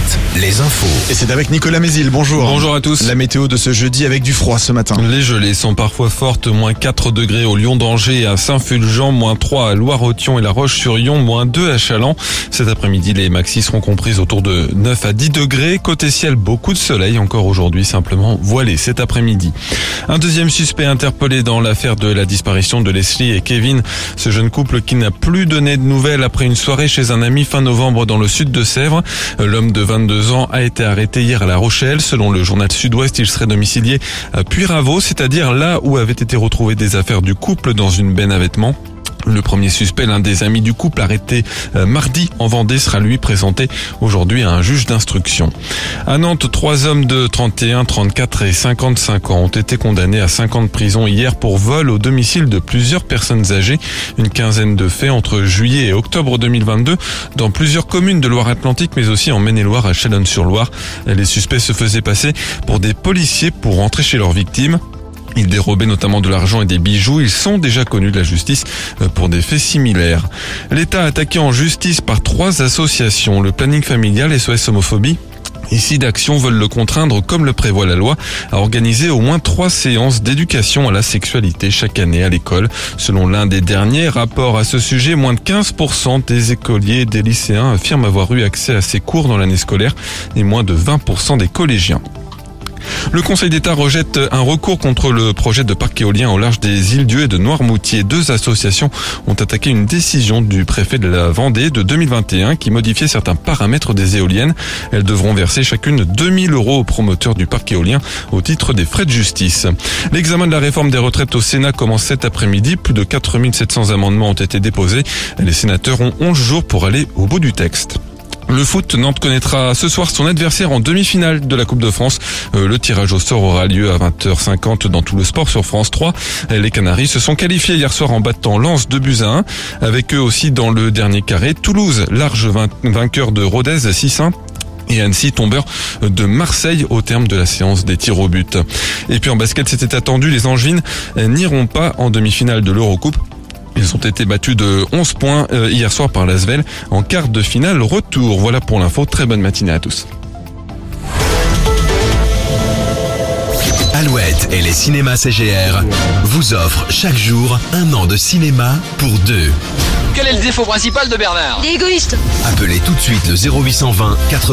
Alouette, les infos. Et c'est avec Nicolas Mézil, bonjour. Bonjour à tous. La météo de ce jeudi avec du froid ce matin. Les gelées sont parfois fortes, moins 4 degrés au Lyon d'Angers et à Saint-Fulgent, moins 3 à Loire-Othion et La Roche-sur-Yon, moins 2 à Chaland. Cet après-midi, les maxis seront comprises autour de 9 à 10 degrés. Côté ciel, beaucoup de soleil encore aujourd'hui, simplement voilé cet après-midi. Un deuxième suspect interpellé dans l'affaire de la disparition de Leslie et Kevin. Ce jeune couple qui n'a plus donné de nouvelles après une soirée chez un ami fin novembre dans le sud de Sèvres. L'homme de 22 ans a été arrêté hier à La Rochelle. Selon le journal Sud-Ouest, il serait domicilié à Puyraveau, c'est-à-dire là où avaient été retrouvées des affaires du couple dans une benne à vêtements. Le premier suspect, l'un des amis du couple arrêté euh, mardi en Vendée, sera lui présenté aujourd'hui à un juge d'instruction. À Nantes, trois hommes de 31, 34 et 55 ans ont été condamnés à 5 ans de prison hier pour vol au domicile de plusieurs personnes âgées. Une quinzaine de faits entre juillet et octobre 2022 dans plusieurs communes de Loire-Atlantique, mais aussi en Maine-et-Loire à Chalonne-sur-Loire. Les suspects se faisaient passer pour des policiers pour rentrer chez leurs victimes. Ils dérobaient notamment de l'argent et des bijoux. Ils sont déjà connus de la justice euh, pour des faits similaires. L'État attaqué en justice par trois associations. Le planning familial, SOS homophobie, Ici, d'action veulent le contraindre, comme le prévoit la loi, à organiser au moins trois séances d'éducation à la sexualité chaque année à l'école. Selon l'un des derniers rapports à ce sujet, moins de 15% des écoliers et des lycéens affirment avoir eu accès à ces cours dans l'année scolaire et moins de 20% des collégiens. Le Conseil d'État rejette un recours contre le projet de parc éolien au large des îles Dieu et de Noirmoutier. Deux associations ont attaqué une décision du préfet de la Vendée de 2021 qui modifiait certains paramètres des éoliennes. Elles devront verser chacune 2000 euros aux promoteurs du parc éolien au titre des frais de justice. L'examen de la réforme des retraites au Sénat commence cet après-midi. Plus de 4700 amendements ont été déposés. Les sénateurs ont 11 jours pour aller au bout du texte. Le foot, Nantes connaîtra ce soir son adversaire en demi-finale de la Coupe de France. Euh, le tirage au sort aura lieu à 20h50 dans tout le sport sur France 3. Les Canaries se sont qualifiés hier soir en battant Lens de buts à 1. Avec eux aussi dans le dernier carré, Toulouse, large vainqueur de Rodez 6-1 et Annecy tombeur de Marseille au terme de la séance des tirs au but. Et puis en basket, c'était attendu, les Angevines n'iront pas en demi-finale de l'Eurocoupe. Ils ont été battus de 11 points euh, hier soir par l'Asvel en quart de finale retour. Voilà pour l'info. Très bonne matinée à tous. Alouette et les cinémas CGR vous offrent chaque jour un an de cinéma pour deux. Quel est le défaut principal de Bernard? Il est égoïste. Appelez tout de suite le 0820 80